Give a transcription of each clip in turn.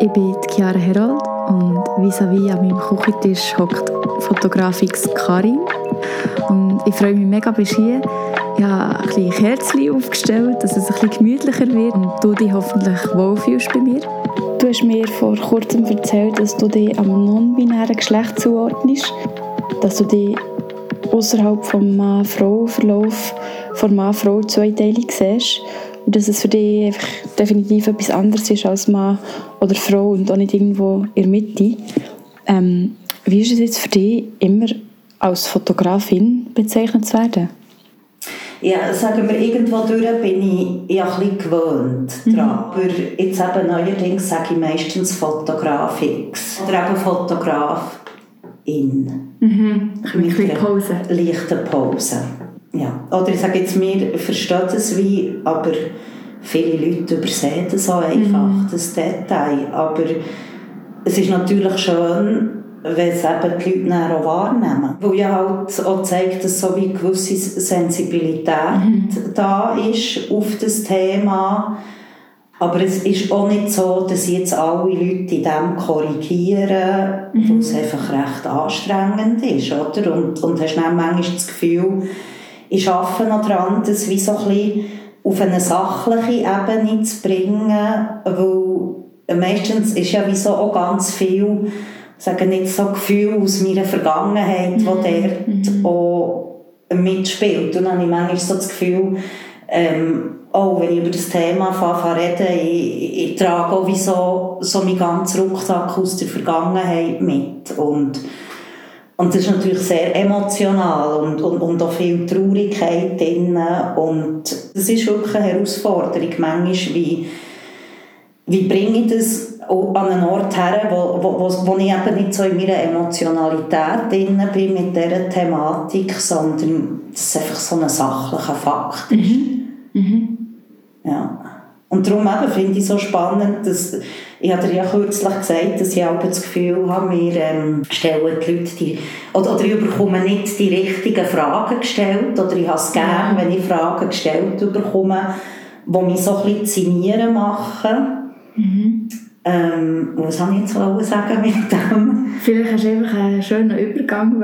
Ich bin Chiara Herold und vis-à-vis an meinem Küchentisch hockt Fotografix Karin. Und ich freue mich mega, bist hier. Ich habe ein Kerzchen aufgestellt, dass es ein gemütlicher wird und du dich hoffentlich wohlfühlst bei mir. Du hast mir vor kurzem erzählt, dass du dich am non-binären Geschlecht zuordnest, dass du dich außerhalb vom Mann-Frau-Verlauf von Mann-Frau-Zweiteilung siehst und dass es für dich einfach definitiv etwas anderes ist als Mann oder Frau und auch nicht irgendwo in der Mitte. Ähm, wie ist es jetzt für dich, immer als Fotografin bezeichnet zu werden? Ja, sagen wir, irgendwo durch bin ich ja ein bisschen gewöhnt mhm. Aber jetzt eben neuerdings sage ich meistens Fotografix oder eben Fotograf in. Mhm. Ein bisschen Pause. Leichte Pause ja. Oder ich sage jetzt, wir verstehen es wie, aber viele Leute übersehen das auch einfach, mhm. das Detail. Aber es ist natürlich schön, wenn es eben die Leute dann auch wahrnehmen. Weil ja halt auch zeigt, dass so wie eine gewisse Sensibilität mhm. da ist auf das Thema. Aber es ist auch nicht so, dass jetzt alle Leute in dem korrigieren, mhm. weil es einfach recht anstrengend ist. Oder? Und, und hast dann manchmal das Gefühl, ich arbeite noch daran, das wie so ein bisschen auf eine sachliche Ebene zu bringen, weil meistens ist ja wie so auch ganz viel, sagen nicht so Gefühl aus meiner Vergangenheit, mhm. wo der mhm. auch mitspielt. Und dann habe ich manchmal so das Gefühl, ähm, auch wenn ich über das Thema anfange reden, ich, ich trage auch wie so, so meinen ganzen Rucksack aus der Vergangenheit mit. Und und das ist natürlich sehr emotional und, und, und auch viel Traurigkeit drin. Und das ist wirklich eine Herausforderung. Manchmal, wie, wie bringe ich das an einen Ort her, wo, wo, wo, ich eben nicht so in meiner Emotionalität drin bin mit dieser Thematik, sondern das ist einfach so ein sachlicher Fakt Mhm. Mhm. Ja. Und darum eben finde ich es so spannend, dass, ich habe dir ja kürzlich gesagt, dass ich auch das Gefühl habe, wir ähm, stellen die Leute die, oder, oder ich bekomme nicht die richtigen Fragen gestellt, oder ich habe es gerne, wenn ich Fragen gestellt bekomme, die mich so ein bisschen zinieren machen. Mhm. Ähm, was habe ich jetzt sagen mit dem? Vielleicht hast du einfach einen schönen Übergang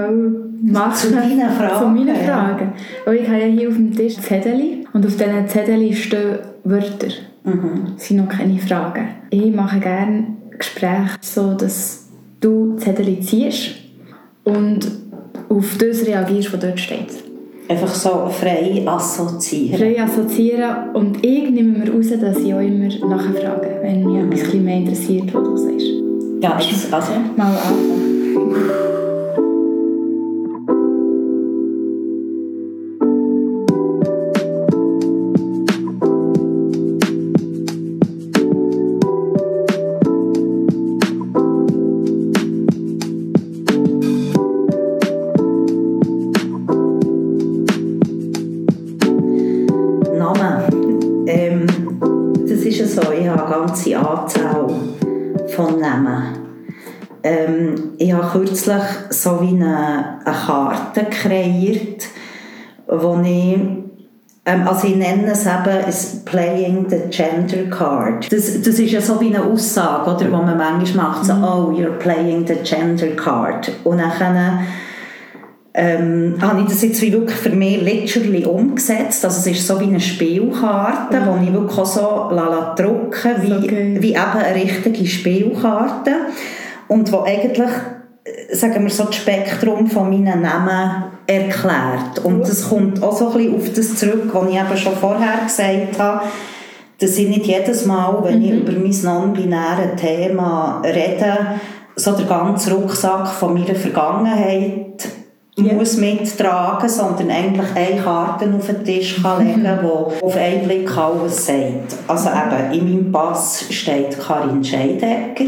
machen zu deinen Fragen. Zu meinen Fragen. Weil ich habe ja hier auf dem Tisch Zettel und auf diesen Zettel stehen Wörter. Mhm. Das sind noch keine Fragen. Ich mache gerne Gespräche so, dass du Zettel ziehst und auf das reagierst, was dort steht. Einfach so frei assoziieren. Frei assoziieren und ich nehme mir raus, dass ich auch immer nachfrage, wenn mich etwas mehr interessiert, was du sagst. Ja, also. Mal anfangen. Also ich nenne es eben ist Playing the Gender Card. Das, das ist ja so wie eine Aussage, oder, die man manchmal macht, so, mhm. oh, you're playing the Gender Card. Und dann ähm, habe ich das jetzt wie wirklich für mich literally umgesetzt. Also es ist so wie eine Spielkarte, mhm. wo ich wirklich auch so lala drucken wie, okay. wie eben eine richtige Spielkarte. Und wo eigentlich, äh, sagen wir so, das Spektrum von meinen Namen erklärt. Und das kommt auch so ein bisschen auf das zurück, was ich eben schon vorher gesagt habe, dass ich nicht jedes Mal, wenn mhm. ich über mein non-binäres Thema rede, so den ganzen Rucksack von meiner Vergangenheit ja. muss mittragen, sondern eigentlich eine Karte auf den Tisch kann legen kann, die auf einen Blick alles sagt. Also eben, in meinem Pass steht Karin Scheidecker.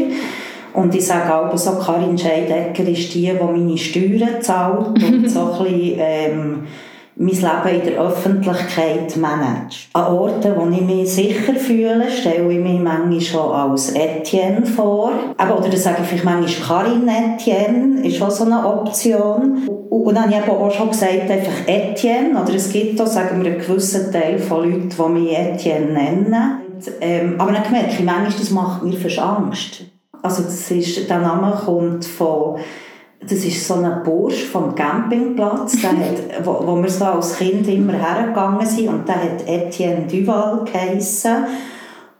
Und ich sage auch so, Karin Scheidecker ist die, die meine Steuern zahlt und so ein bisschen, ähm, mein Leben in der Öffentlichkeit manage. An Orten, wo ich mich sicher fühle, stelle ich mich manchmal schon als Etienne vor. Aber, oder dann sage ich vielleicht manchmal Karin Etienne, ist auch so eine Option. Und dann habe ich auch schon gesagt, einfach Etienne. Oder es gibt auch, sagen wir, einen gewissen Teil von Leuten, die mich Etienne nennen. ähm, aber dann gemerkt, ich manchmal, das macht mir fast Angst. Also das ist, der Name kommt von, das ist so ein Bursch vom Campingplatz, der hat, wo, wo wir so als Kind immer hergegangen sind und der hat Etienne Duval geheissen.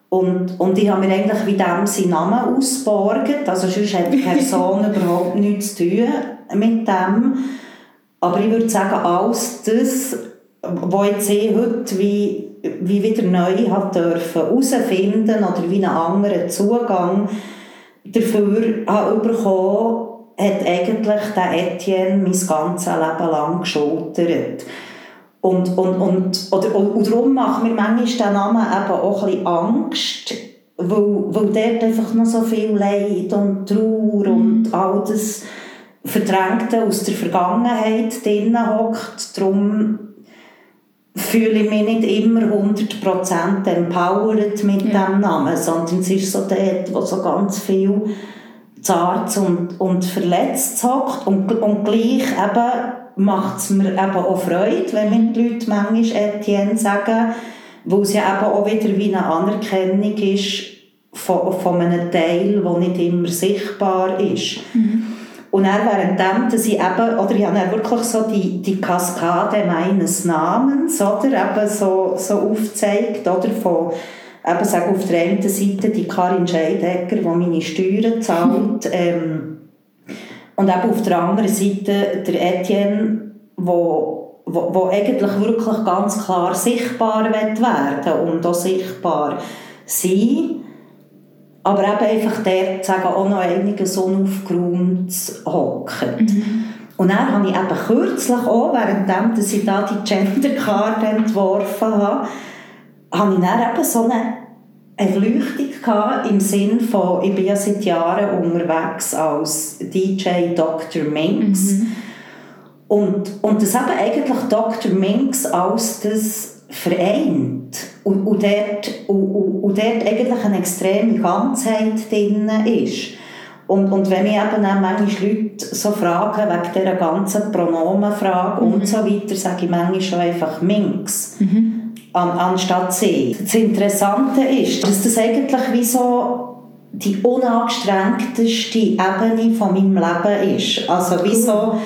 Und, und ich habe mir eigentlich wie dem seinen Namen ausgeborgt. Also sonst hat die Person überhaupt nichts zu tun mit dem. Aber ich würde sagen, alles das, was ich heute wie, wie wieder neu hat dürfen herausfinden oder wie einen anderen Zugang dafür habe bekommen, hat eigentlich der Etienne mein ganzes Leben lang geschultert. Und, und, und, oder, und darum macht mir manchmal der Name eben auch ein bisschen Angst, weil, weil dort einfach noch so viel Leid und Trauer und mhm. all das Verdrängte aus der Vergangenheit drin hockt. Darum fühle ich mich nicht immer 100% empowered mit ja. dem Namen, sondern es ist so dort, wo so ganz viel zart und, und verletzt hockt und, und gleich eben macht es mir eben auch Freude, wenn mir die Leute manchmal Etienne sagen, weil es ja eben auch wieder wie eine Anerkennung ist von, von einem Teil, der nicht immer sichtbar ist. Mhm. Und dann währenddem, dass ich eben, oder ich habe dann wirklich so die, die Kaskade meines Namens, oder, eben so, so aufgezeigt, oder, von, eben sage auf der einen Seite die Karin Scheidecker, die meine Steuern zahlt, ähm, und eben auf der anderen Seite der Etienne, wo, wo, wo eigentlich wirklich ganz klar sichtbar werden und auch sichtbar sein. Aber eben einfach dort sagen, auch noch einiges unaufgeräumt hockt. Mhm. Und dann habe ich eben kürzlich auch, währenddem dass ich da die Gendercard entworfen habe, habe ich dann eben so eine Erleuchtung gehabt, im Sinn von, ich bin ja seit Jahren unterwegs als DJ Dr. Minx. Mhm. Und, und das eben eigentlich Dr. Minx als das vereint und, und, dort, und, und dort eigentlich eine extreme Ganzheit drin ist. Und, und wenn mich eben auch manchmal Leute so fragen, wegen dieser ganzen Pronomenfrage mhm. und so weiter, sage ich manchmal schon einfach Minx. Mhm an, anstatt sie. Das Interessante ist, dass das eigentlich wie so die unangestrengteste Ebene von meinem Leben ist. Also wie so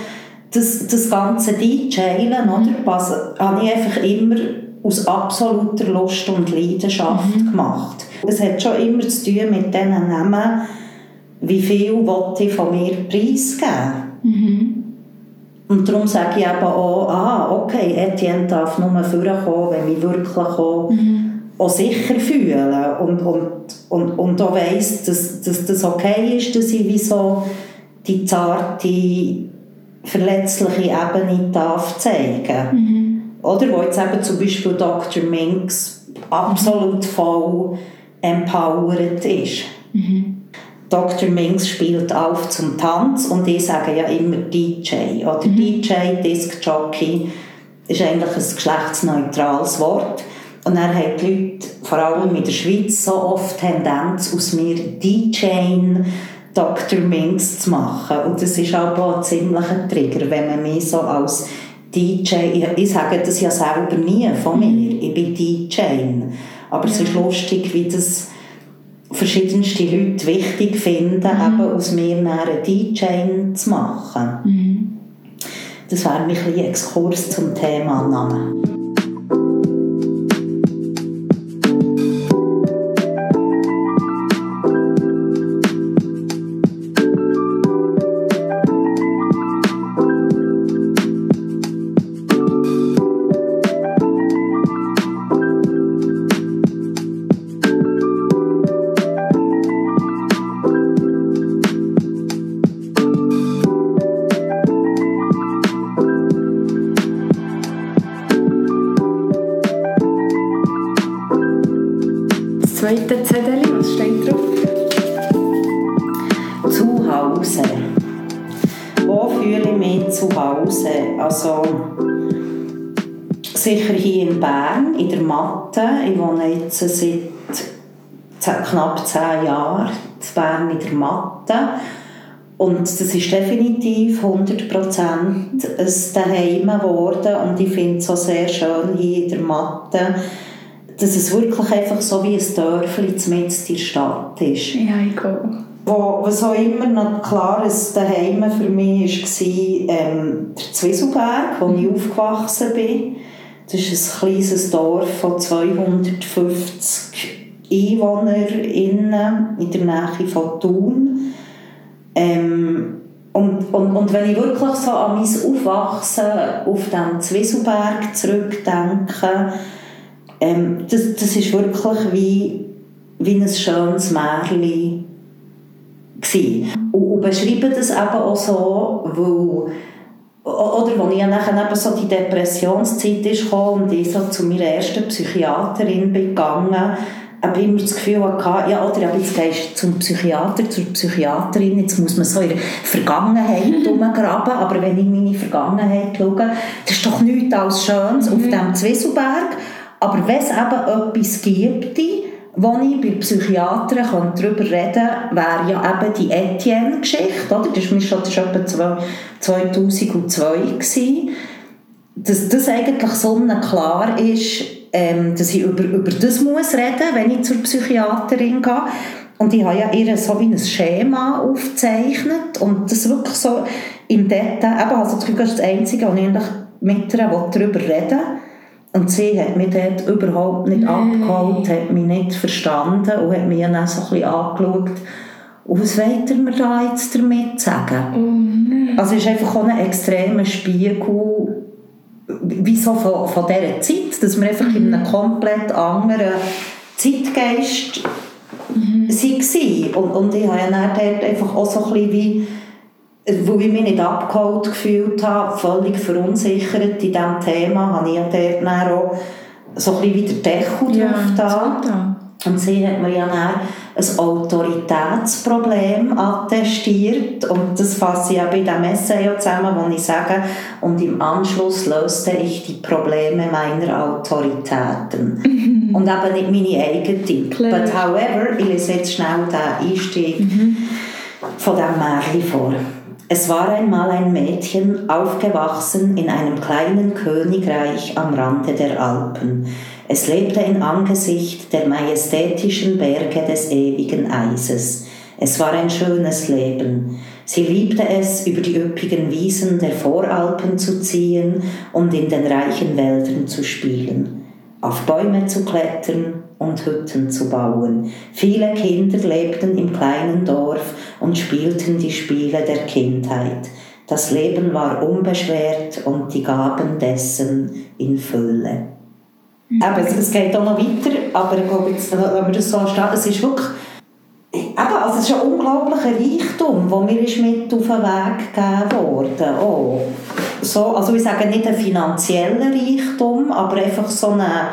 das, das ganze DJen, oder? Was, habe ich einfach immer aus absoluter Lust und Leidenschaft mhm. gemacht. Es hat schon immer zu tun mit diesen Namen, wie viel ich von mir preisgeben. Mhm. Und darum sage ich eben auch, ah, okay, Etienne darf nur vorkommen, wenn ich wirklich auch, mhm. auch sicher fühle und, und, und, und auch weiss, dass, dass das okay ist, dass ich wie so die zarte, verletzliche Ebene darf zeigen mhm. Oder wo jetzt eben zum Beispiel Dr. Minks absolut voll empowered ist. Mhm. Dr. Mings spielt auf zum Tanz und ich sage ja immer DJ. Oder mhm. DJ, Disc Jockey, ist eigentlich ein geschlechtsneutrales Wort. Und er hat die Leute, vor allem in der Schweiz, so oft Tendenz, aus mir DJ Dr. Mings zu machen. Und das ist aber ein ziemlicher Trigger, wenn man mich so als DJ, ich, sage das ja selber nie von mir, mhm. ich bin DJ. Aber ja. es ist lustig, wie das verschiedenste Leute wichtig finden, mhm. eben aus mir einen DJ zu machen. Mhm. Das wäre ein Exkurs zum Thema Namen. Das ist definitiv 100% ein Daheim geworden. Und ich finde es so sehr schön hier in der Matte, dass es wirklich einfach so wie ein Dörfli mitten in der Stadt ist. Ja, ich glaube. Wo, was auch immer noch klar ist, daheim für mich war ähm, der Zwieselberg, wo ich aufgewachsen bin. Das ist ein kleines Dorf von 250 EinwohnerInnen in der Nähe von Thun. Ähm, und, und, und wenn ich wirklich so an mein Aufwachsen auf dem Zwieselberg zurückdenke, ähm, das, das ist wirklich wie, wie ein schönes Märchen und, und beschreibe das eben auch so, weil oder als ich nachher eben so die Depressionszeit ist und ich so zu meiner ersten Psychiaterin bin gegangen, habe ich immer das Gefühl hatte, ja, oder jetzt gehst du zum Psychiater, zur Psychiaterin, jetzt muss man so in der Vergangenheit umgraben, aber wenn ich meine Vergangenheit schaue, das ist doch nichts als Schönes mhm. auf dem Zwieselberg, aber wenn es eben etwas gibt, wo ich bei Psychiatern darüber reden kann, wäre ja eben die Etienne-Geschichte, oder? Das war schon, das war etwa 2002 gewesen, dass das eigentlich so klar ist, ähm, dass ich über, über das muss reden wenn ich zur Psychiaterin gehe. Und ich habe ja ihr so wie ein Schema aufgezeichnet und das wirklich so im Detail, eben, also das ist das Einzige, wo ich eigentlich mit ihr darüber reden und sie hat mich dort überhaupt nicht nee. abgeholt, hat mich nicht verstanden und hat mich dann so ein bisschen angeschaut. Und was wollt ihr mir da jetzt damit sagen? Oh, nee. Also es ist einfach auch ein extremer Spiegel, wie so von, von dieser Zeit, dass wir einfach mhm. in einem komplett anderen Zeitgeist mhm. waren. Und, und ich habe ja dann einfach auch so ein bisschen wie wo ich mich nicht abgeholt gefühlt habe, völlig verunsichert in diesem Thema, habe ich ja dort dann auch so ein bisschen wieder Deckel ja, drauf da. Und sie hat mir ja ein Autoritätsproblem attestiert und das fasse ich ja bei diesem Essay zusammen, wo ich sage, und im Anschluss löste ich die Probleme meiner Autoritäten. Mhm. Und eben nicht meine eigenen. But however, ich lese jetzt schnell den Einstieg mhm. von diesem Märchen vor. Es war einmal ein Mädchen, aufgewachsen in einem kleinen Königreich am Rande der Alpen. Es lebte in Angesicht der majestätischen Berge des ewigen Eises. Es war ein schönes Leben. Sie liebte es, über die üppigen Wiesen der Voralpen zu ziehen und in den reichen Wäldern zu spielen, auf Bäume zu klettern und Hütten zu bauen. Viele Kinder lebten im kleinen Dorf und spielten die Spiele der Kindheit. Das Leben war unbeschwert und die Gaben dessen in Fülle. Mhm. Aber es, geht auch noch weiter, aber ich glaube, jetzt, wenn wir das so stehen, es ist wirklich Eben, also es ist ein unglaublicher Reichtum, der mir ist mit auf den Weg gegeben wurde. Oh. So, also ich sage nicht ein finanzieller Reichtum, aber einfach so eine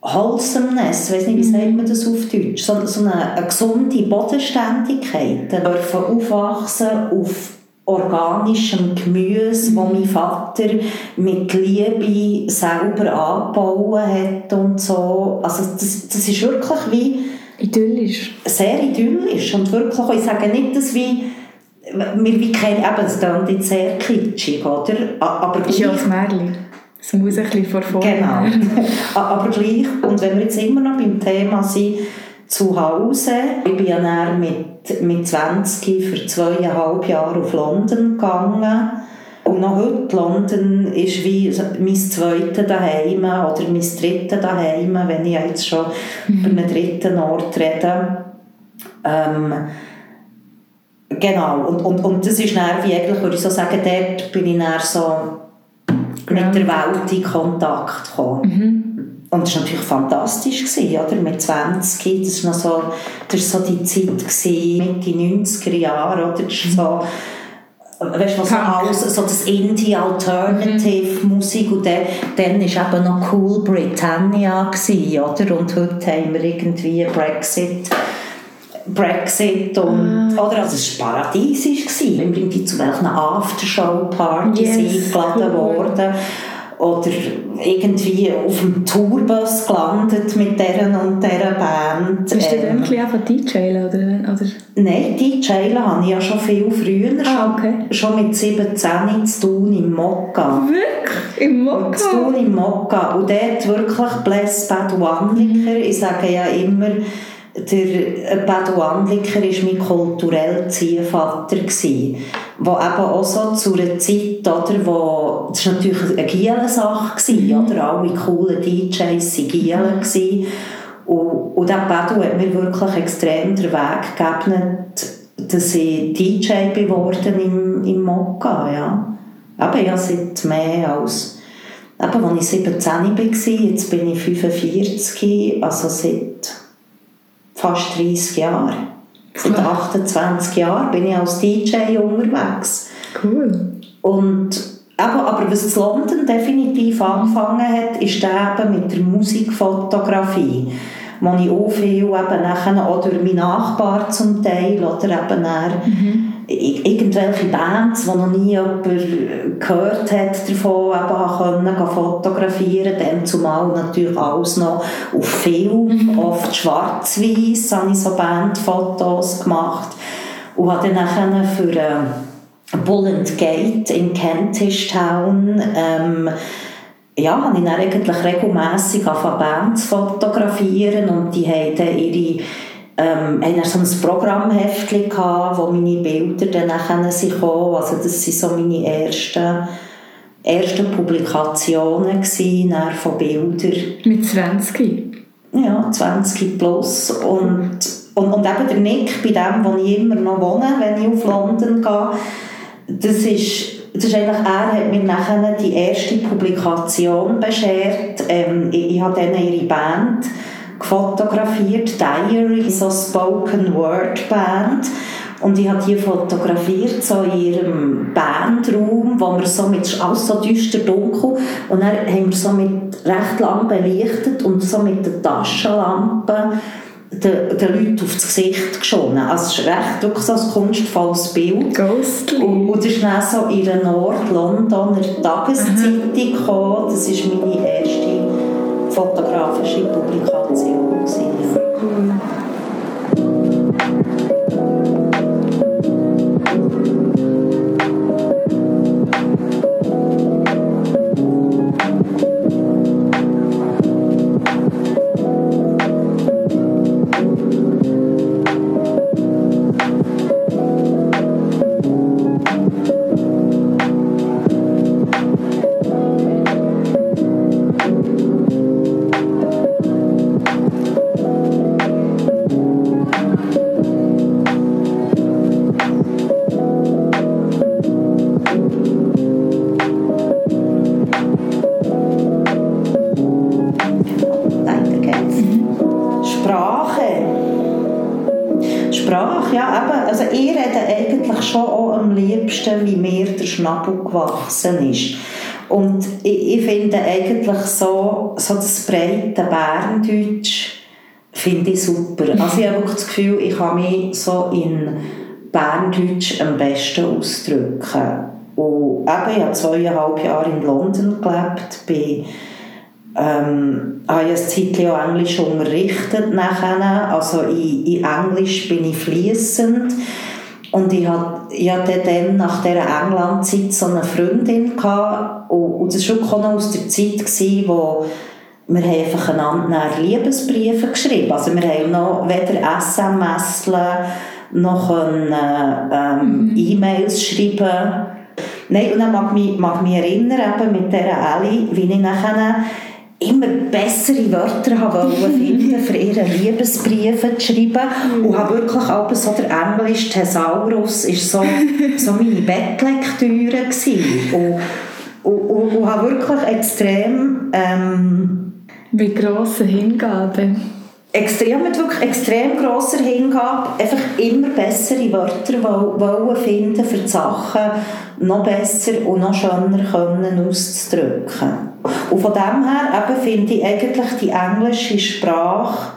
Wholesomeness, ich weiß nicht, wie sagt man das auf Deutsch, so, so eine, eine gesunde Bodenständigkeit, dürfen aufwachsen auf organischem Gemüse, mhm. wo mein Vater mit Liebe selber angebaut hat und so. Also das, das ist wirklich wie... Idyllisch. Sehr idyllisch und wirklich, ich sage nicht, dass wie wir wie kennen, eben, es klingt jetzt sehr kitschig, oder? Aber ist ja ein Märchen. Es muss ein bisschen vor vorne. Genau. Aber gleich, und wenn wir jetzt immer noch beim Thema sind, zu Hause, ich bin ja mit, mit 20 für zweieinhalb Jahre auf London gegangen. Und noch heute, London ist wie mein zweites daheim oder mein drittes daheim, wenn ich jetzt schon mhm. über einen dritten Ort rede. Ähm, genau, und, und, und das ist dann wie eigentlich, würde ich so sagen, dort bin ich dann so mit der Welt in Kontakt gekommen. Mhm. Und das war natürlich fantastisch, gewesen, oder? mit 20, das war, so, das war so die Zeit, gewesen, Mitte 90er Jahre, oder? Das war so, weißt du, was alles, so das Indie-Alternative-Musik und dann, dann war eben noch Cool Britannia, gewesen, oder? Und heute haben wir irgendwie Brexit Brexit und, ah. oder, also es war paradiesisch gewesen. Wir sind zu welchen Aftershow-Partys yes, eingeladen cool. worden oder irgendwie auf dem Tourbus gelandet mit dieser und dieser Band. Bist du ähm, dann einfach DJen oder, oder? Nein, DJen habe ich ja schon viel früher, ah, okay. schon, schon mit 17 zu tun im Mokka. Wirklich? Im Mokka? Zu tun im Mokka. Und dort wirklich Bless Bad One Ich sage ja immer, der Bado Anliker war mein kultureller Ziehvater, der eben auch so zu einer Zeit, oder, wo, das war natürlich eine Gielen-Sache, mhm. oder, alle coolen DJs waren Gielen. Und, und der Bado hat mir wirklich extrem den Weg gegeben, dass ich DJ geworden im, im Mokka, ja. Aber ja, seit mehr als, eben, als ich 17 war, jetzt bin ich 45, also seit fast 30 Jahre. Seit 28 Jahren bin ich als DJ unterwegs. Cool. Und eben, aber was London definitiv angefangen hat, ist eben mit der Musikfotografie wo ich auch viel eben nachher, auch durch meinen Nachbar zum Teil oder eben mhm. Irgendwelche Bands, die noch nie jemand gehört hat davon, eben können fotografieren dann zumal natürlich alles noch auf Film, mhm. oft schwarz-weiß, habe ich so Bandfotos gemacht und habe dann nachher für äh, Bull Gate in Kentish Town ähm, ja, habe ich dann eigentlich regelmässig angefangen Bands fotografieren und die haben dann ihre ähm, haben so ein Programmheftchen gehabt, wo meine Bilder dann nachher sind gekommen. Also das sind so meine ersten, ersten Publikationen gewesen, von Bildern. Mit 20? Ja, 20 plus und, und, und eben der Nick, bei dem, wo ich immer noch wohne, wenn ich auf London gehe, das ist das ist eigentlich, er hat mir nachher die erste Publikation beschert. Ähm, ich, ich habe dann ihre Band gefotografiert, Diary, so Spoken Word Band. Und ich habe die fotografiert, so in ihrem Bandraum, wo wir so mit, alles so düster dunkel, und dann haben wir so mit recht lang belichtet und so mit der Taschenlampe den, den Leuten aufs Gesicht geschonen. Also es ist recht wirklich so ein kunstvolles Bild. Ghostly. Und, und das ist dann so in der Nord-Londoner Tageszeitung gekommen. Das war meine erste fotografische Publikation. Eigentlich so, so das breite Berndeutsch finde ich super. Also ich habe das Gefühl, ich kann mich so in Berndeutsch am besten ausdrücken. Und eben, ich habe zweieinhalb Jahre in London gelebt, bin ähm, habe ich eine Zeit auch Englisch unterrichtet nachher. Also in, in Englisch bin ich fließend. Und ich hatte, ich hatte dann nach dieser England-Zeit so eine Freundin gehabt, und, das war auch noch aus der Zeit, gewesen, wo wir einfach einander Liebesbriefe geschrieben Also wir haben noch weder SMS noch können, ähm, mhm. E-Mails schreiben. Nein, und dann mag ich mich, mag mich erinnern, eben mit dieser Ellie, wie ich nachher immer bessere Wörter haben finden für ihre Liebesbriefe zu schreiben und habe wirklich auch so der Englisch Thesaurus ist so, so meine Bettlektüre und, und, und, und habe wirklich extrem ähm, mit grosser Hingabe. extrem, mit wirklich extrem grosser Hingabe einfach immer bessere Wörter wollen finden für die Sachen noch besser und noch schöner können auszudrücken. Und von dem her eben finde ich eigentlich die englische Sprache,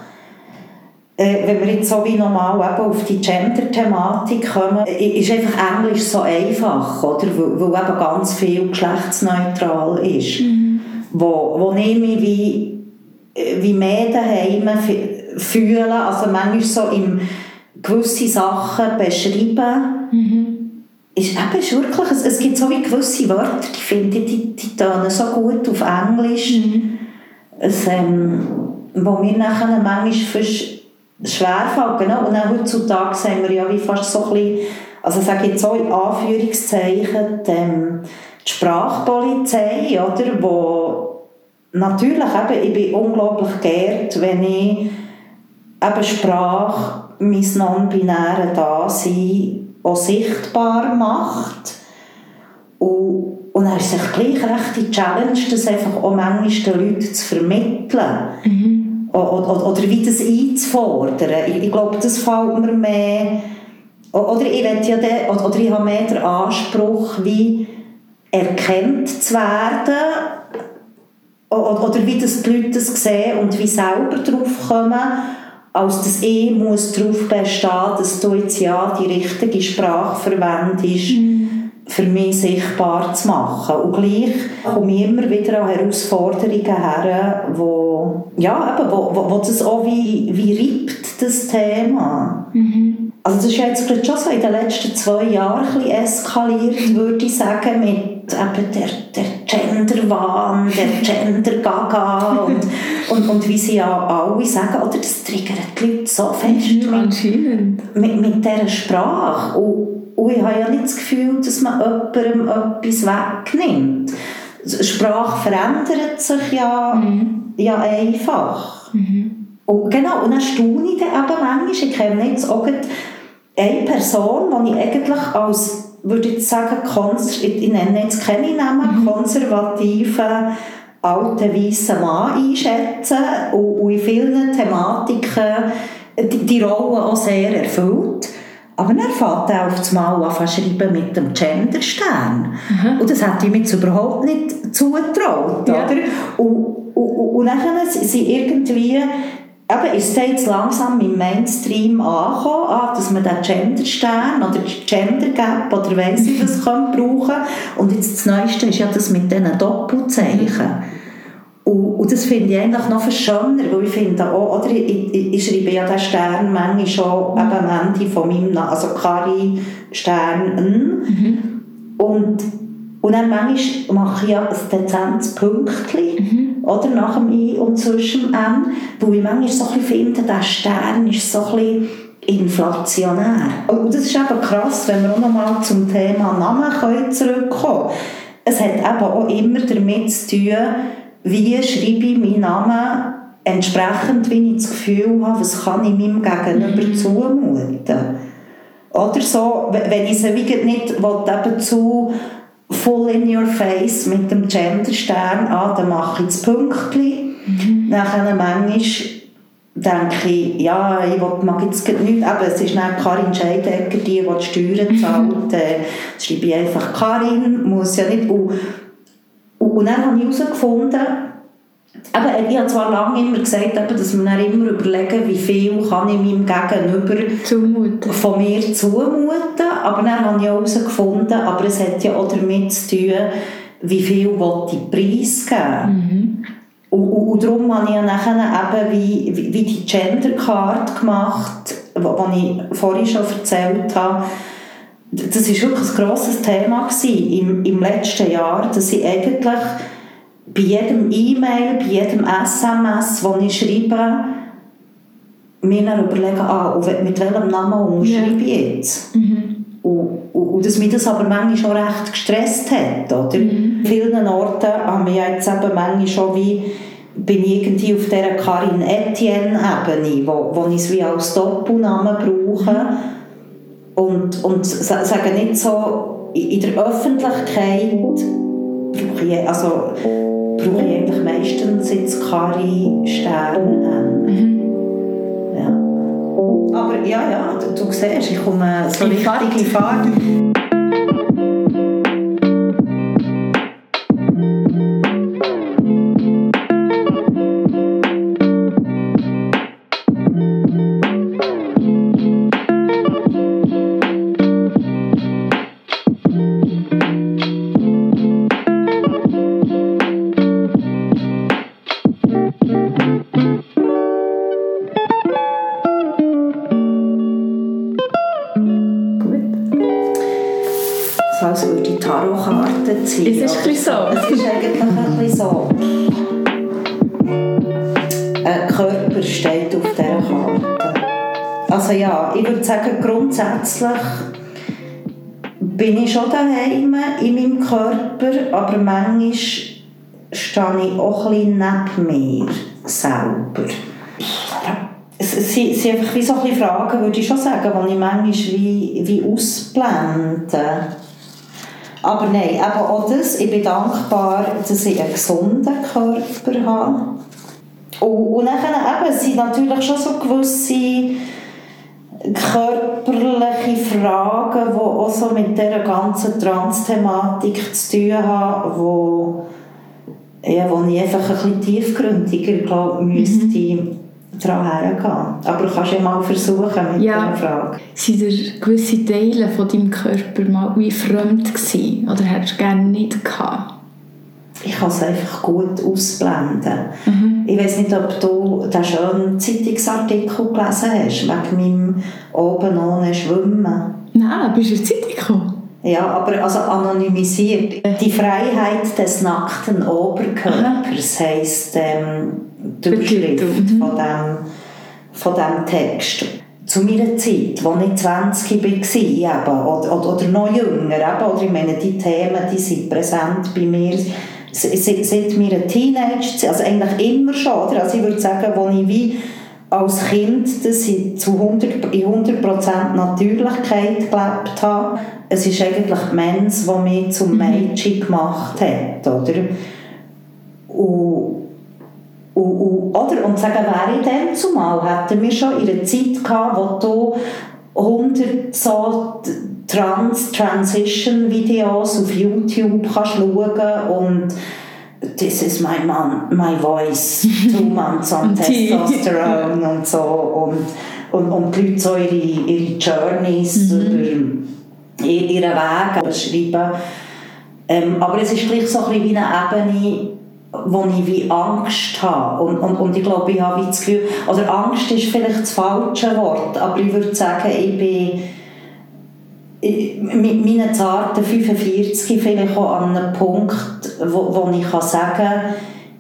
wenn wir jetzt so wie normal eben auf die Gender-Thematik kommen, ist einfach Englisch so einfach, oder? Weil, eben ganz viel geschlechtsneutral ist. Mhm. wo, wo ich mich wie, wie mehr daheim fühle, also manchmal so im gewisse Sachen beschreiben, mhm. ist eben ist wirklich, es, es gibt so wie gewisse Wörter, die finde ich, die, die tönen so gut auf Englisch, mhm. es, ähm, wo mir nachher manchmal fast schwerfällt, genau, und auch heutzutage sehen wir ja wie fast so ein bisschen, also sage ich jetzt so in Anführungszeichen, die, die Sprachpolizei, oder, wo natürlich eben, ich bin unglaublich geehrt, wenn ich eben Sprache, mein non-binäre Dasein auch sichtbar macht. Und, und dann ist es gleich recht die Challenge, das einfach auch manchmal den Leuten zu vermitteln. Mhm. Oder, wie das einzufordern. Ich, ich glaube, das fällt mir mehr... Oder ich, ja den, oder, ich habe mehr den Anspruch, wie erkannt zu werden oder, wie das die Leute das sehen und wie selber drauf kommen als das E muss darauf bestehen, dass du jetzt ja die richtige Sprache verwendest, mhm. Für mich sichtbar zu machen. Und gleich komme ich immer wieder an Herausforderungen her, wo, ja, eben, wo, wo, wo das auch wie, wie reibt, das Thema. Mhm. Also das ist jetzt schon so in den letzten zwei Jahren ein bisschen eskaliert, würde ich sagen, mit eben der, der Genderwahn, der Gender-Gaga und, und, und wie sie ja alle sagen, oder das triggert die Leute so fest mit, mit, mit dieser Sprache. Und, und ich habe ja nicht das Gefühl, dass man jemandem etwas wegnimmt. Sprache verändert sich ja, mhm. ja einfach. Mhm. Und genau, und dann staune ich dann eben manchmal, ich kenne jetzt auch eine Person, die ich eigentlich als würde ich sagen, ich nenne jetzt keine Namen, mhm. konservativen alten weißen Mann einschätzen und, und in vielen Thematiken die, die Rolle auch sehr erfüllt. Aber er fängt er auf das Mal an schreiben mit dem Genderstern. Mhm. Und das ich mir jetzt überhaupt nicht zugetraut. Ja. Oder? Und, und, und dann sind irgendwie eben ist es jetzt langsam im Mainstream angekommen, ah, dass man den Genderstern oder Gender Gap oder weiss ich was kann brauchen Und jetzt das Neueste ist ja das mit diesen Doppelzeichen. Und, und das finde ich eigentlich noch viel schöner, weil ich finde auch, oder ich, ich, ich schreibe ja den Stern manchmal schon eben am Ende von meinem Namen, also Kari Stern mhm. Und, und dann manchmal mache ich ja ein dezentes Pünktchen. Mhm oder, nach dem I und zwischen dem M, wo ich manchmal so ein finde, der Stern ist so ein bisschen inflationär. Und das ist eben krass, wenn wir auch noch mal zum Thema Namen zurückkommen können. Es hat eben auch immer damit zu tun, wie schreibe ich meinen Namen entsprechend, wie ich das Gefühl habe, was kann ich meinem Gegenüber mhm. zumuten. Oder so, wenn ich sie nicht will, eben zu full in your face mit dem Genderstern an, dann mache ich das Pünktchen. Mhm. Nachher manchmal denke ich, ja, ich mag jetzt nicht, aber es ist nicht Karin Scheidegger, die, die die Steuern zahlt, mhm. äh, schreibe ich einfach Karin, muss ja nicht, und, und dann habe ich herausgefunden, aber ich habe zwar lange immer gesagt, dass man dann immer überlegen, wie viel kann ich meinem Gegenüber zumuten. von mir zumuten, aber dann habe ich auch herausgefunden, aber es hat ja auch damit zu tun, wie viel ich preisgeben mhm. und, und, und darum habe ich ja nachher eben wie, wie, wie die Gender Card gemacht, die ich vorhin schon erzählt habe. Das war wirklich ein grosses Thema im, im letzten Jahr, dass ich eigentlich bei jedem E-Mail, bei jedem SMS, das ich schreibe, mir dann überlegen, ah, mit welchem Namen umschreibe ich jetzt? Mhm. Und, und, und, dass mich das aber manchmal schon recht gestresst hat. Oder? Mhm. An vielen Orten haben wir jetzt eben manchmal schon wie bin ich irgendwie auf dieser Karin Etienne-Ebene, wo, wo ich es wie als Doppelnamen brauche mhm. Und, und sage nicht so, in der Öffentlichkeit brauche ich, also, brauche ich eigentlich meistens jetzt Kari Stern. Mhm. Ja. Aber ja, ja, du, du siehst, ich komme so richtige Fahrt. Körper, aber manchmal stehe ich auch ein bisschen neben mir selber. Es sind, sind einfach wie so ein Fragen, würde ich schon sagen, die ich manchmal wie, wie ausblende. Aber nein, eben auch das, ich bin dankbar, dass ich einen gesunden Körper habe. Und, und dann eben, sind natürlich schon so gewisse körperliche Fragen, die auch so mit dieser ganzen Trans-Thematik zu tun haben, wo, ja, wo ich einfach ein bisschen tiefgründiger glaube, müsste mhm. daran hergehen. Aber du kannst ja mal versuchen mit ja. dieser Frage. Sind gewisse Teile von deinem Körper mal wie fremd gewesen? Oder hättest du gerne nicht gehabt? Ich kann es einfach gut ausblenden. Mhm. Ich weiß nicht, ob du den schönen Zeitungsartikel gelesen hast, wegen meinem oben ohne Schwimmen. Nein, bist du in der Zeitung gekommen? Ja, aber also anonymisiert. Die Freiheit des nackten Oberkörpers mhm. heisst ähm, die Überschrift mhm. von, dem, von dem Text. Zu meiner Zeit, als ich 20 war, oder, oder, oder noch jünger, eben, oder ich meine, die Themen die sind präsent bei mir, seit, wir ein Teenager also eigentlich immer schon, oder? Also ich würde sagen, als ich wie als Kind das ich zu 100, in 100% Natürlichkeit gelebt habe, es ist eigentlich die Mens, die mich zum mhm. Mädchen gemacht hat, oder? Und, und, und, oder? und sagen, wäre ich dann zumal, hätten wir schon in einer Zeit gehabt, wo du 100 so Trans Transition Videos auf YouTube kannst schauen und this is my mom, my voice, two months on Testosterone und so und, und, und die Leute so ihre, ihre Journeys mhm. über ihren Weg beschreiben. Ähm, aber es ist gleich so ein wie eine Ebene, wo ich wie Angst habe. Und, und, und ich glaube, ich habe das Gefühl, oder Angst ist vielleicht das falsche Wort, aber ich würde sagen, ich bin mit meinen zarten 45 vielleicht auch an einem Punkt, wo, wo ich kann sagen kann,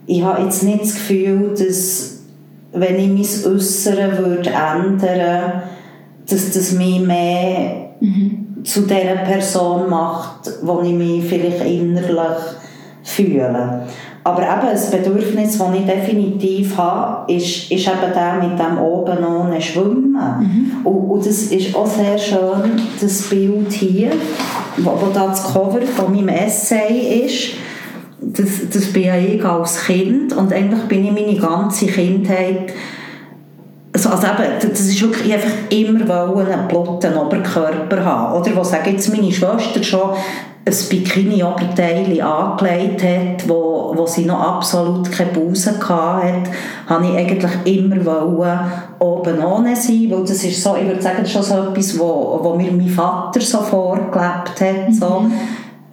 ich habe jetzt nicht das Gefühl, dass wenn ich mein Äußeren würde ändern dass das mich mehr mhm. zu der Person macht, wo ich mich vielleicht innerlich fühle. Aber eben, das Bedürfnis, das ich definitiv habe, ist, ist eben der mit dem oben ohne Schwimmen. Mhm. Und, und das ist auch sehr schön, das Bild hier, wo, wo das Cover von meinem Essay ist. Das, das bin ja ich als Kind und eigentlich bin ich meine ganze Kindheit also, also eben, das ist wirklich einfach immer einen platten Oberkörper haben. Oder was sagen jetzt meine Schwester schon ein Bikini-Oberteil angelegt hat, wo, wo sie noch absolut keine Busen hatte, habe ich eigentlich immer wollen, oben ohne sein, weil das ist so, ich würde sagen, schon so etwas, wo, wo mir mein Vater so vorgelebt hat, mhm. so.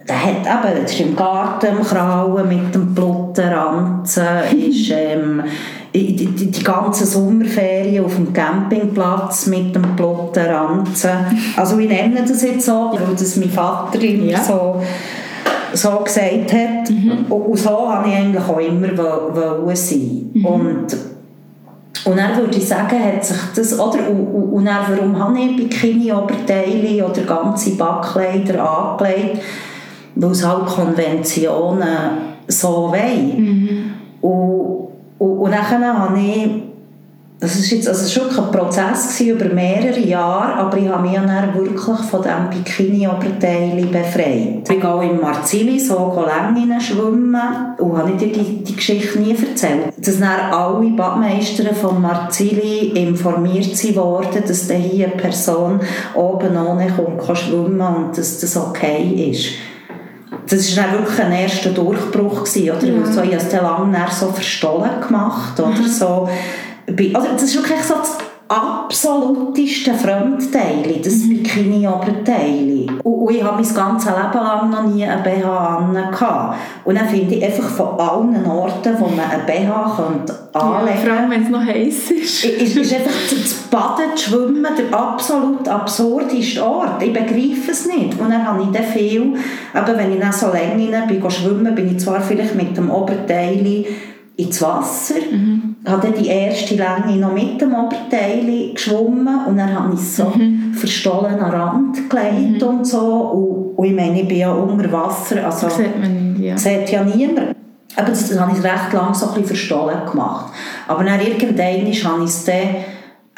Der hat eben, ist im Garten Krauen mit dem Blutranzen, ist ähm, die, die, die ganze Sommerferien auf dem Campingplatz mit dem Plotterranzen. Also ich nenne das jetzt so, weil das mein Vater immer ja. so, so gesagt hat. Mhm. Und so habe ich eigentlich auch immer wollen sein. Mhm. Und und dann würde ich sagen, hat sich das, oder, und, und dann, warum habe ich Bikini-Oberteile oder ganze Backkleider angelegt? Weil es halt Konventionen so wollen. Mhm. Und und, und dann habe ich, das ist jetzt also schon ein Prozess über mehrere Jahre, aber ich habe mich dann wirklich von diesem Bikini-Oberteil befreit. Ich gehe im Marzili so Längen schwimmen und habe dir die, die Geschichte nie erzählt. Dass dann alle Badmeister von Marzili informiert wurden, dass hier eine Person oben ohne kommt, schwimmen und dass das okay ist das war dann wirklich ein erster Durchbruch, gewesen, oder? Ja. So, ich habe es lange so verstohlen gemacht, oder? Mhm. So, also das ist wirklich so das absoluteste Fremdteile, das mhm. Bikini-Oberteil. Und, und ich habe mein ganzes Leben lang noch nie einen BH an. Und dann finde ich einfach von allen Orten, wo man einen BH könnte anlegen könnte. Ja, vor allem, wenn es noch heiß ist. ist, ist einfach das Baden, das Schwimmen der absolut absurdeste Ort. Ich begreife es nicht. Und dann habe ich dann viel, aber wenn ich dann so länger bin, schwimmen, bin ich zwar vielleicht mit dem Oberteil ins Wasser, mhm. Habe die erste Länge noch mit dem Oberteil geschwommen und dann habe ich so mhm. verstohlen an Rand gelegt mhm. und so und, und, ich meine, ich bin ja unter Wasser, also das sieht man nicht, ja. sieht ja niemand. Aber das, das habe ich recht lange so ein bisschen verstohlen gemacht. Aber dann irgendwann habe ich es dann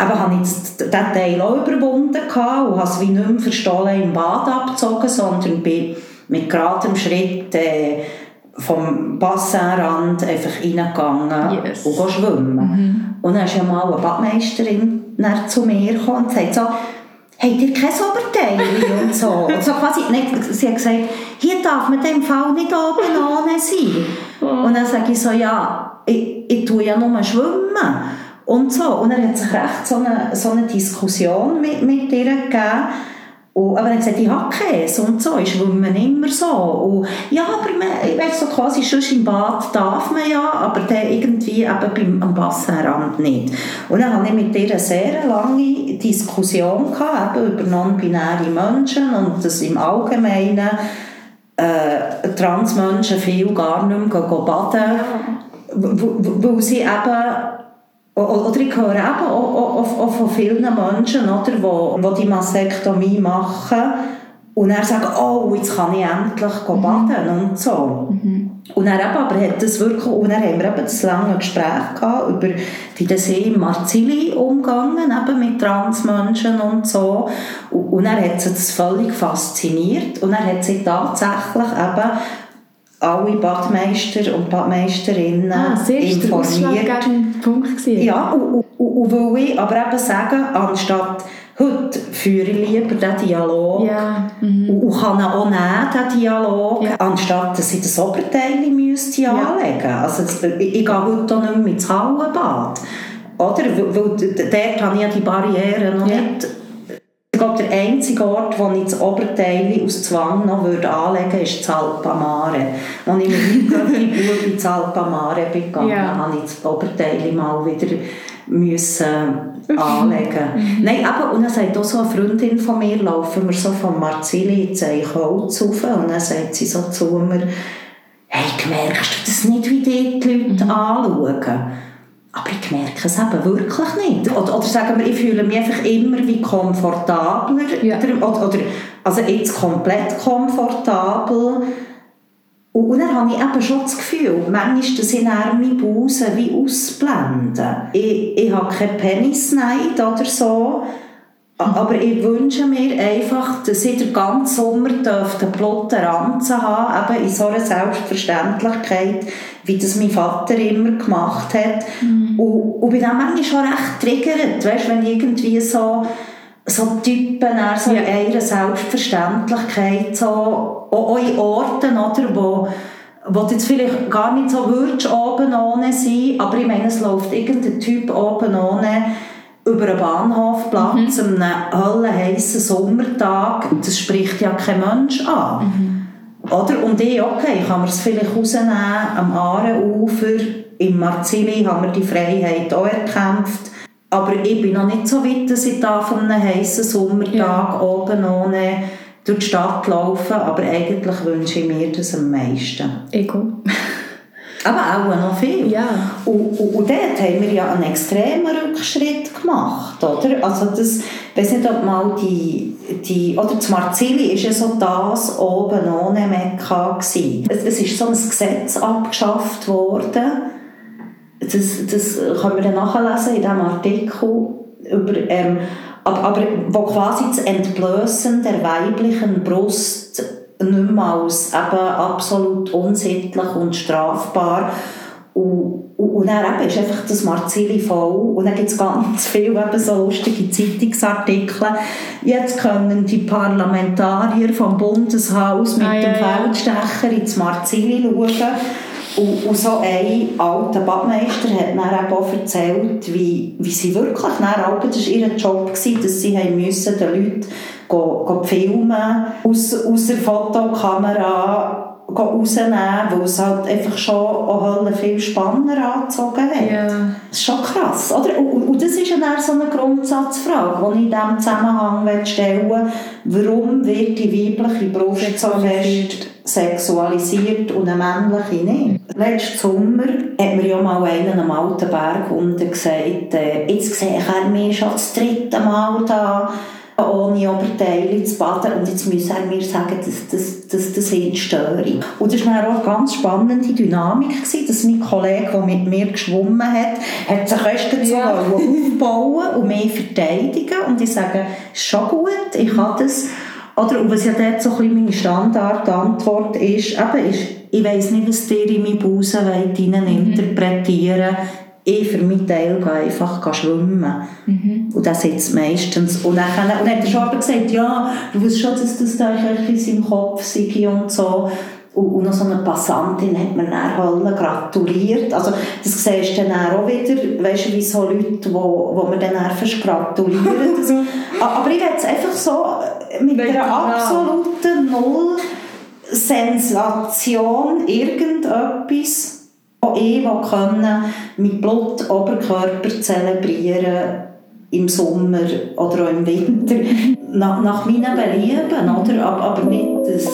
eben habe ich diesen Teil auch überwunden und habe es wie nicht mehr verstohlen im Bad abgezogen, sondern bin mit geradem Schritt äh, vom Bassinrand einfach reingegangen yes. und schwimmen. Mhm. Und dann ist ja mal eine Badmeisterin zu mir gekommen und sagt so, habt ihr kein Oberteil und so. Und so quasi, nicht, sie hat gesagt, hier darf man dem Fall nicht oben ohne sein. Oh. Und dann sage ich so, ja, ich, ich tue ja nur schwimmen. Und so. Und dann hat sich recht so eine, so eine Diskussion mit, mit ihr gegeben, und, aber er hat gesagt, ich habe Käse und so, ich schwimme immer so. Und, ja, aber man, ich weiß so quasi, schon im Bad darf man ja, aber dann irgendwie eben beim, am Bassenrand nicht. Und dann hatte ich mit ihr eine sehr lange Diskussion gehabt, eben über non-binäre Menschen und das im Allgemeinen äh, Transmenschen viel gar nicht mehr baden, weil sie eben oder ich höre eben auch, auch, auch von vielen Menschen, oder, die, die die Mastektomie machen und er sagt, oh, jetzt kann ich endlich mhm. baden und so. Mhm. Und er eben, aber hat das wirklich, und dann haben wir eben das lange Gespräch gehabt über wie das im Marzili umgegangen, eben mit Transmenschen und so. Und, und er hat sich das völlig fasziniert und er hat sich tatsächlich eben alle Badmeister und Badmeisterinnen ah, informiert. Das war Punkt. Gewesen. Ja, und, und, und will ich aber eben sagen, anstatt heute führe ich lieber den Dialog ja. mhm. und, und kann auch nehmen, den Dialog, ja. anstatt dass ich das Oberteil müsste ja. anlegen Also ich, ich gehe heute auch nicht mehr ins Hallenbad. Oder? Weil, weil dort habe ich ja die Barrieren noch ja. nicht glaube, der einzige Ort, wo ich das Oberteil aus Zwang noch würde anlegen würde, ist das Alpamare. Als ich mit meinem Götti ins Alpamare bin gegangen, ja. habe ich das Oberteil mal wieder müssen anlegen. Mhm. Nein, aber, und dann sagt auch so eine Freundin von mir, laufen wir so von Marzili ins Eichholz rauf und dann sagt sie so zu mir, hey, merkst du das nicht, wie die, die Leute mhm. anschauen? Aber ich merke es eben wirklich nicht. Oder, oder sagen wir, ich fühle mich einfach immer wie komfortabler. Ja. Oder, oder, also jetzt komplett komfortabel. Und, und dann habe ich eben schon das Gefühl, manchmal, dass ich meine Busen wie ausblenden. Ich, ich habe keinen Penisneid oder so. Aber ich wünsche mir einfach, dass ich den ganzen Sommer einen blotten Ranzen haben eben in so einer Selbstverständlichkeit, wie das mein Vater immer gemacht hat. Mhm. Und, und bin dann manchmal schon recht triggert, weißt, wenn irgendwie so, so Typen so ja. in ihrer Selbstverständlichkeit, so, auch in Orten, oder, wo wo jetzt vielleicht gar nicht so würdest oben ohne sein, aber ich meine, es läuft irgendein Typ oben ohne über einen Bahnhofplatz mhm. an einem höllenheissen Sommertag, das spricht ja kein Mensch an. Mhm. Oder? Und ich, okay, ich kann mir es vielleicht rausnehmen, am Aarenufer, im Marzili haben wir die Freiheit auch erkämpft. Aber ich bin noch nicht so weit, dass ich da von einem heißen Sommertag ja. oben ohne durch die Stadt laufe. Aber eigentlich wünsche ich mir das am meisten. Ego. Aber auch noch viel. Ja. Und, und, und dort haben wir ja einen extremen Rückschritt gemacht, oder? Also das, ich weiß nicht, ob mal die, die oder das Marzili ist ja so das oben ohne Mekka. Es, es ist so ein Gesetz abgeschafft worden, das, das können wir dann nachlesen in diesem Artikel, über, ähm, aber, aber wo quasi das Entblößen der weiblichen Brust nicht mehr als eben absolut unsittlich und strafbar. Und, und, und dann eben ist einfach das Marzili voll. Und dann gibt es ganz viele eben so lustige Zeitungsartikel. Jetzt können die Parlamentarier vom Bundeshaus mit ah, dem ja, Feldstecher ins Marzili schauen. Und, und so ein alter Badmeister hat mir eben auch erzählt, wie, wie sie wirklich, dann, das war ihr Job, gewesen, dass sie haben müssen, den Leuten go, go filmen aus der Fotokamera rausnehmen, weil es halt einfach schon auch viel spannender angezogen hat. Ja. Das ist schon krass, oder? Und, und das ist ja dann so eine Grundsatzfrage, die ich in diesem Zusammenhang stellen will. Warum wird die weibliche Brust so fest sexualisiert und eine männliche nicht? Letzten Sommer hat mir ja mal einer am alten Berg unten gesagt, äh, jetzt sehe ich mich schon das dritte Mal da ohne Oberteile zu baden und jetzt muss er mir sagen, dass das, das, das ihn störe. Und das war auch eine ganz spannende Dynamik, gewesen, dass mein Kollege, der mit mir geschwommen hat, hat sich erst ja. aufbauen und mich verteidigen und ich sage, ist schon gut, ich kann das. Oder, und was ja dort so ein bisschen meine Standardantwort ist, eben ist, ich weiss nicht, was ihr in meine Busen interpretieren ich für meinen Teil gehe einfach schwimmen. Mhm. Und das jetzt meistens. Und dann, und dann hat er schon aber gesagt, ja, du weißt schon, dass das da in seinem Kopf sei und so. Und, und noch so eine Passantin hat mir dann alle gratuliert. Also das siehst du dann auch wieder, weißt du, wie so Leute, wo, wo mir dann fast gratulieren. Das, aber ich will es einfach so mit einer absoluten Null Sensation irgendetwas ich können mit Blut Oberkörper zelebrieren im Sommer oder auch im Winter nach, nach meinen Belieben, oder? Aber, nicht, dass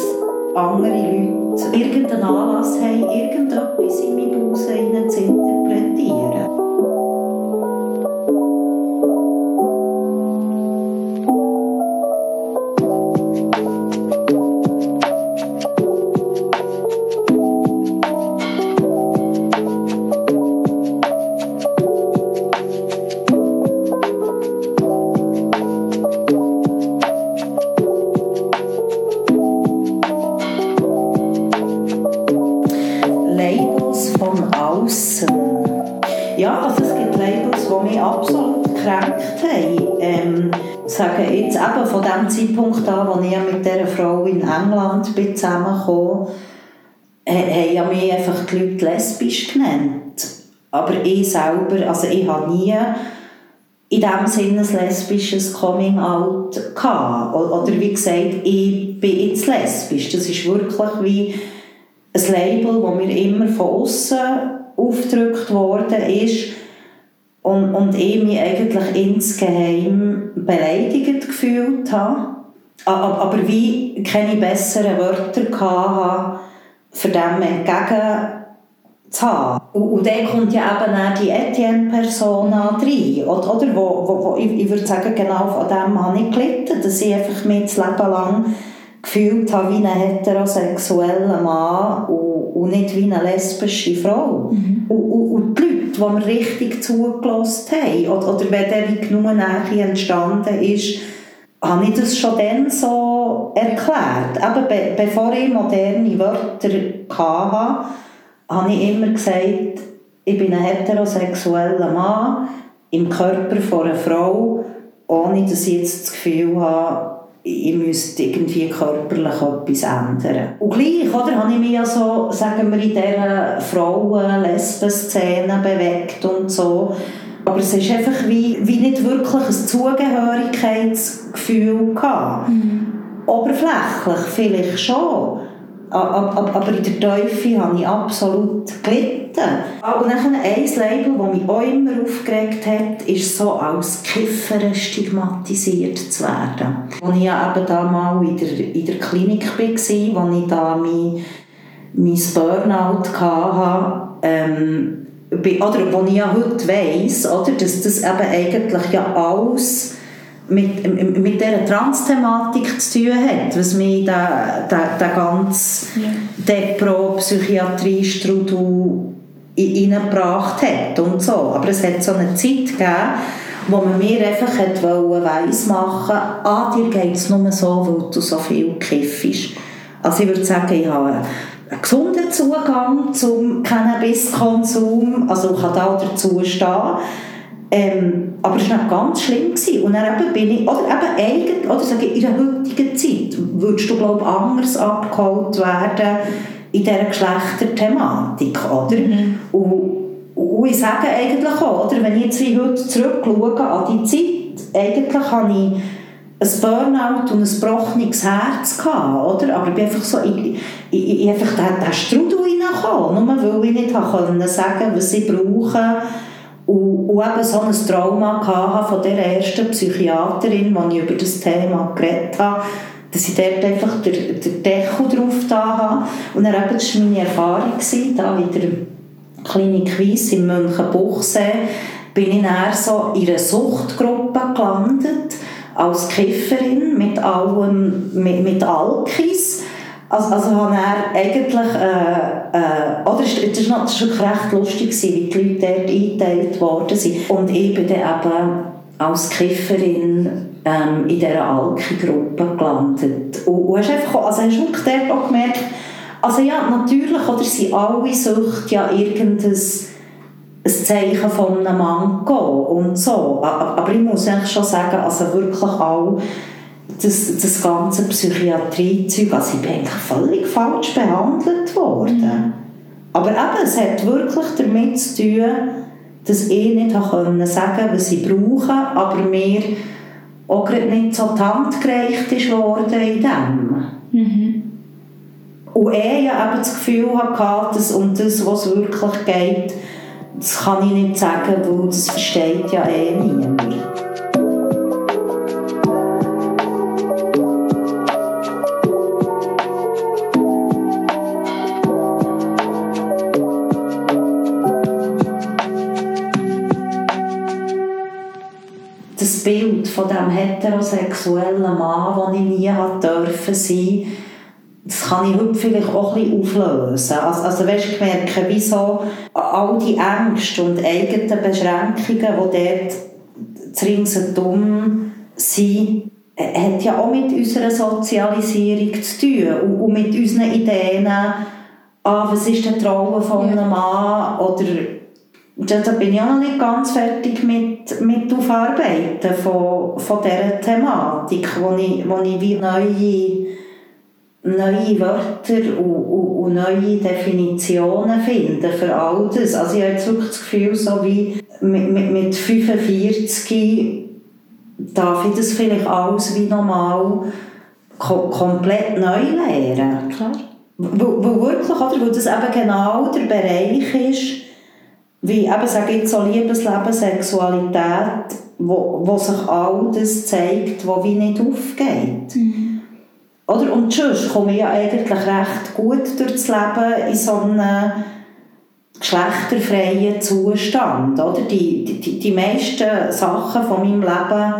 andere Leute irgendeinen Anlass haben, irgendetwas in meine Busen zu zusammengekommen haben ja mich einfach die Leute lesbisch genannt. Aber ich selber, also ich habe nie in dem Sinne ein lesbisches Coming-out gehabt. Oder wie gesagt, ich bin jetzt lesbisch. Das ist wirklich wie ein Label, das mir immer von außen aufgedrückt worden ist und, und ich mich eigentlich insgeheim beleidigt gefühlt habe aber wie keine besseren Wörter hatte, für dem entgegen zu haben. Und, und dann kommt ja eben auch die Etienne-Persona rein. Oder, oder wo, wo, wo, ich, ich würde sagen, genau von dem habe ich gelitten, dass ich einfach mich das Leben lang gefühlt habe wie ein heterosexueller Mann und, und nicht wie eine lesbische Frau. Mhm. Und, und, und, die Leute, die mir richtig zugelassen haben, oder, oder wenn dann genug Nähe entstanden ist, habe ich das schon dann so erklärt. Eben be bevor ich moderne Wörter hatte, habe ich immer gesagt, ich bin ein heterosexueller Mann im Körper von einer Frau, ohne dass ich jetzt das Gefühl habe, ich müsste irgendwie körperlich etwas ändern. Und gleich oder, habe ich mich ja so, sagen wir, in dieser Frauen-Lesben-Szene bewegt und so. Aber es ist einfach wie, wie nicht wirklich ein Zugehörigkeitsgefühl gehabt. Mhm. Oberflächlich vielleicht schon. Aber in der Teufel habe ich absolut gelitten. Und dann ein Label, das mich auch immer aufgeregt hat, ist so als Kiffer stigmatisiert zu werden. Als ich ja eben da mal in der, in der Klinik war, als ich da mein, mein Burnout hatte, ähm, oder wo ich ja heute weiss, oder, dass das eben eigentlich ja alles mit, mit dieser Trans-Thematik zu tun hat, was mir der, der, der ganze ja. Depro-Psychiatrie-Strudel reingebracht hat und so. Aber es hat so eine Zeit gegeben, wo man mir einfach weiss machen wollte, ah, dir geht es nur so, weil du so viel kiffst. Also ich würde sagen, ich habe einen gesunden Zugang zum Cannabiskonsum, also kann da dazu stehen. Ähm, aber es war ganz schlimm. Gewesen. Und dann eben bin ich, oder eben eigentlich, oder sage ich, in der heutigen Zeit würdest du, glaube ich, anders abgeholt werden, in dieser Geschlechterthematik, oder? Mhm. Und, und ich sage eigentlich auch, oder, wenn ich jetzt wie heute zurückschaue an die Zeit, eigentlich habe ich ein Burnout und ein gebrochenes Herz gehabt, oder? Aber ich bin einfach so, ich, ich, ich einfach den, den Strudel reingekommen, nur weil ich nicht sagen sagen was sie brauchen und, und eben so ein Trauma hatte von der ersten Psychiaterin, als ich über das Thema geredet habe, dass ich dort einfach den, den Deckel drauf da habe. Und dann eben, das war meine Erfahrung, da in der Klinik Weiss in Münchenbuchsee, bin ich dann so in einer Suchtgruppe gelandet, als Kifferin mit allem, mit, mit Alkis. Also, also habe er eigentlich, äh, äh, oder es, war, war recht lustig, wie die Leute dort eingeteilt worden sind. Und ich dann eben als Kifferin ähm, in dieser Alki-Gruppe gelandet. Und, und hast einfach, also hast du dort auch gemerkt, also ja, natürlich, oder sind alle Sucht ja irgendein ein Zeichen von einem Manko und so. Aber ich muss eigentlich schon sagen, also wirklich auch das, das ganze Psychiatrie-Zeug, also ich bin eigentlich völlig falsch behandelt worden. Mhm. Aber eben, es hat wirklich damit zu tun, dass ich nicht sagen konnte, was sie brauchen, aber mir auch nicht so die Hand gereicht ist worden in dem. Mhm. Und er ja eben das Gefühl hatte, dass um das, was es wirklich geht, das kann ich nicht sagen, weil das versteht ja eh niemand. das Bild von dem heterosexuellen Mann, das ich nie sein durfte, das kann ich heute vielleicht auch ein bisschen auflösen. Also, also weißt, ich merke, wieso all die Ängste und eigenen Beschränkungen, die dort ringsherum sind, äh, hat ja auch mit unserer Sozialisierung zu tun und, mit unseren Ideen, ah, was ist die Rolle von einem Mann? Oder da bin ich auch noch nicht ganz fertig mit, mit Aufarbeiten von, von dieser Thematik, wo ich, wo ich wie neue neue Wörter und, und, und, neue Definitionen finden für all das. Also ich habe jetzt wirklich das Gefühl, so wie mit, mit, mit 45 darf ich das vielleicht alles wie normal ko komplett neu lernen. Klar. Weil, wirklich, oder, weil das eben genau der Bereich ist, wie eben, sage ich so Liebesleben, Sexualität, wo, wo sich all das zeigt, was wie nicht aufgeht. Mhm. Oder? Und sonst komme ich ja eigentlich recht gut durchs Leben in so einem geschlechterfreien Zustand. Oder? Die, die, die meisten Sachen von meinem Leben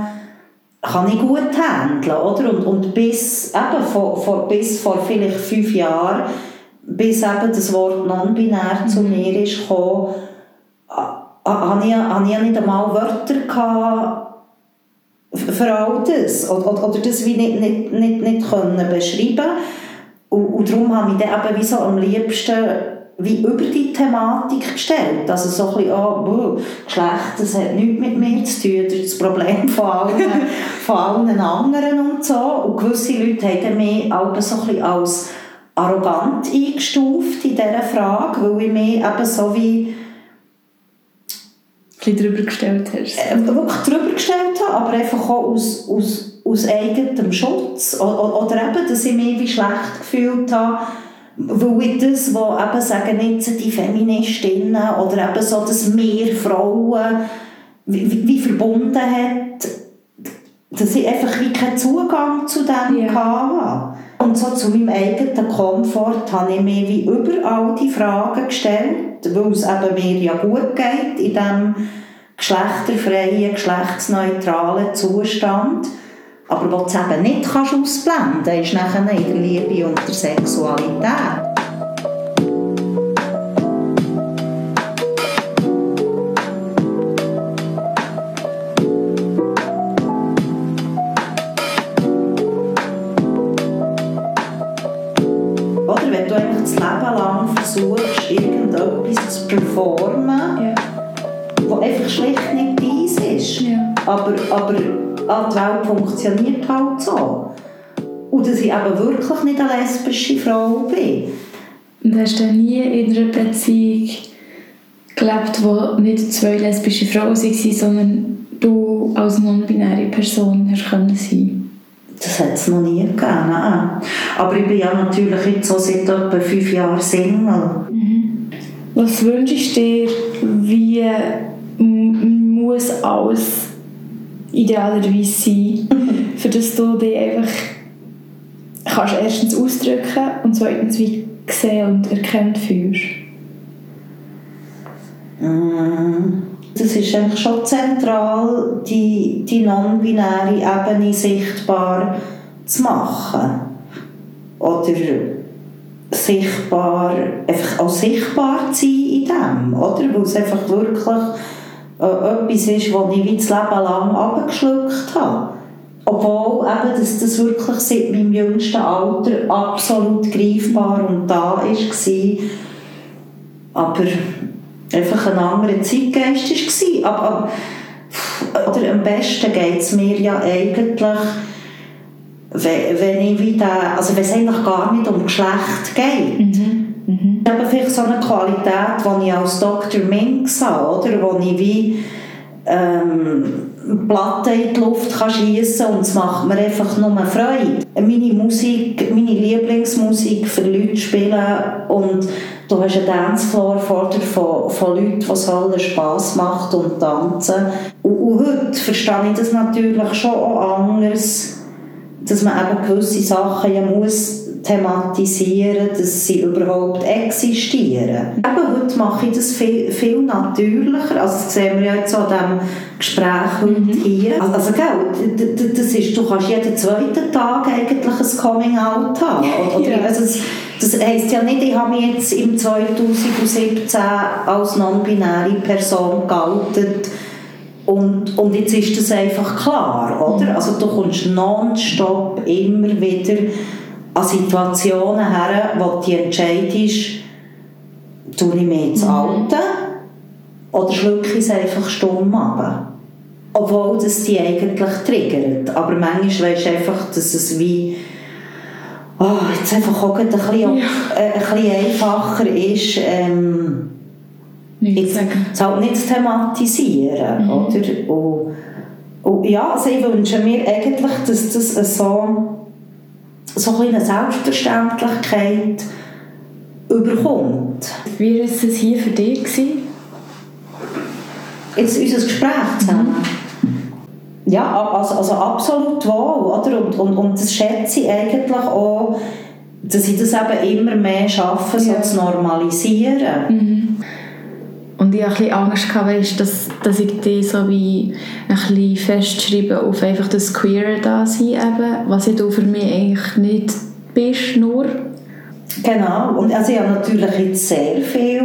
kann ich gut handeln. Oder? Und, und bis, eben vor, vor, bis vor vielleicht fünf Jahren, bis eben das Wort non-binär zu mhm. mir ist gekommen, hatte ich, ich nicht einmal Wörter gehabt, für all das. Oder, oder das wie nicht, nicht, nicht, nicht können beschreiben und, und darum habe ich dann eben wie so am liebsten wie über die Thematik gestellt. Also so ein bisschen, oh, Geschlecht, das hat nichts mit mir zu tun, das ist das Problem von allen, von allen anderen und so. Und gewisse Leute haben mich auch so ein bisschen als arrogant eingestuft in dieser Frage, weil ich mich eben so wie bisschen drüber gestellt hast. Äh, wirklich drüber gestellt habe, aber einfach auch aus, aus, aus eigenem Schutz. Oder, oder eben, dass ich mich wie schlecht gefühlt habe, weil ich das, was eben sagen jetzt die Feministinnen oder eben so, dass mehr Frauen wie, wie verbunden hat, dass ich einfach wie keinen Zugang zu dem ja. hatte. Und so zu meinem eigenen Komfort habe ich mir wie überall die Fragen gestellt, weil es eben mir ja gut geht in diesem geschlechterfreien, geschlechtsneutralen Zustand. Aber was du eben nicht ausblenden kannst, ist nachher in der Liebe und der Sexualität. Eigentlich das Leben lang versuchst, irgendetwas zu performen, ja wo einfach schlicht nicht dies ist. Ja. Aber, aber die Welt funktioniert halt so. Und dass ich eben wirklich nicht eine lesbische Frau bin. Und hast du nie in einer Beziehung gelebt, wo nicht zwei lesbische Frauen waren, sondern du als non-binäre Person hast können sein Das hat es noch nie gegeben. Nein. Aber ich bin ja natürlich jetzt so seit etwa fünf Jahren Single. Mhm. Was wünschst du dir, wie muss alles idealerweise sein, für das du dich einfach kannst erstens ausdrücken und zweitens wie gesehen und erkannt fühlst? Mm, das ist eigentlich schon zentral, die, die non-binäre Ebene sichtbar zu machen. Oder sichtbar, einfach auch sichtbar zu sein in dem, oder? Weil es einfach wirklich äh, etwas ist, das ich wie das Leben lang abgeschluckt habe. Obwohl eben, dass das wirklich seit meinem jüngsten Alter absolut greifbar und da war. Aber einfach ein anderer Zeitgeist war. Aber, oder am besten geht es mir ja eigentlich, wenn ich wieder, also wenn es eigentlich gar nicht um Geschlecht geht. Mhm. Mhm. Ich habe vielleicht so eine Qualität, die ich als Dr. Minx habe, oder? wo ich wie ähm, Platte in die Luft kann schiessen und es macht mir einfach nur Freude. Meine Musik, meine Lieblingsmusik für Leute spielen und du hast einen Dancefloor vor dir von, von Leuten, es allen Spass macht und tanzen. Und, und heute verstehe ich das natürlich schon auch anders, dass man eben gewisse Sachen ja muss thematisieren, dass sie überhaupt existieren. Eben heute mache ich das viel, viel natürlicher. Also das sehen wir ja jetzt an diesem Gespräch heute mhm. hier. Also, also gell, das ist, du kannst jeden zweiten Tag eigentlich ein Coming-out haben. Oder, ja. also das, das heisst ja nicht, ich habe mich jetzt im 2017 als non-binäre Person geoutet und, und jetzt ist das einfach klar, oder? Mhm. Also du kommst nonstop immer wieder an Situationen her, wo du entscheidest, tue ich mir jetzt mhm. Alte oder schlucke ich es einfach stumm ab. Obwohl das die eigentlich triggert. Aber manchmal weisst du einfach, dass es wie oh, jetzt einfach auch ein bisschen, ja. äh, ein bisschen einfacher ist, ähm, jetzt, es halt nicht zu thematisieren. Mhm. Oder? Und, und ja, also ich wünsche mir eigentlich, dass das so so eine Selbstverständlichkeit überkommt. Wie war es hier für dich? Gewesen? Jetzt unser Gespräch zusammen. Mhm. Ja, also, also absolut wohl. Oder? Und, und, und das schätze ich eigentlich auch, dass ich das eben immer mehr schaffe, so zu normalisieren. Mhm. Und ich hatte ein bisschen Angst, weißt, dass, dass ich die so wie ein bisschen festschreibe auf einfach das Queer da sein eben, was ja du für mich eigentlich nicht bist, nur. Genau, und also ich habe natürlich jetzt sehr viel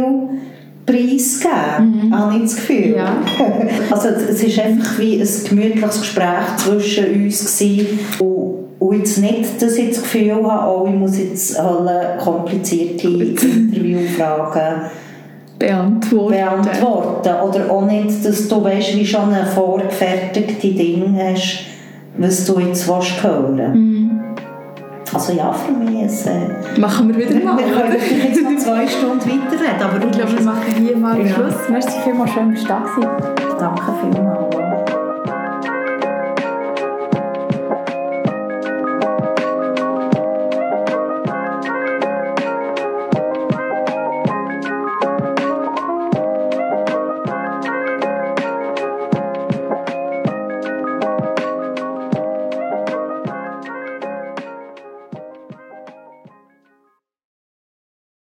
preisgegeben, mhm. habe ich das Gefühl. Ja. Also es war einfach wie ein gemütliches Gespräch zwischen uns gewesen. und, und jetzt nicht, dass ich das Gefühl habe, oh, ich muss jetzt alle komplizierte Interviewfragen beantworten. beantworten. Oder auch nicht, dass du weißt, wie schon ein vorgefertigte Ding hast, was du jetzt willst hören mm. Also ja, für mich ist äh, Machen wir wieder mal. Wir können jetzt noch zwei Stunden weiterreden, aber ich glaube, wir machen hier mal ja. Schluss. Merci vielmals, schön, dass du da Danke vielmals.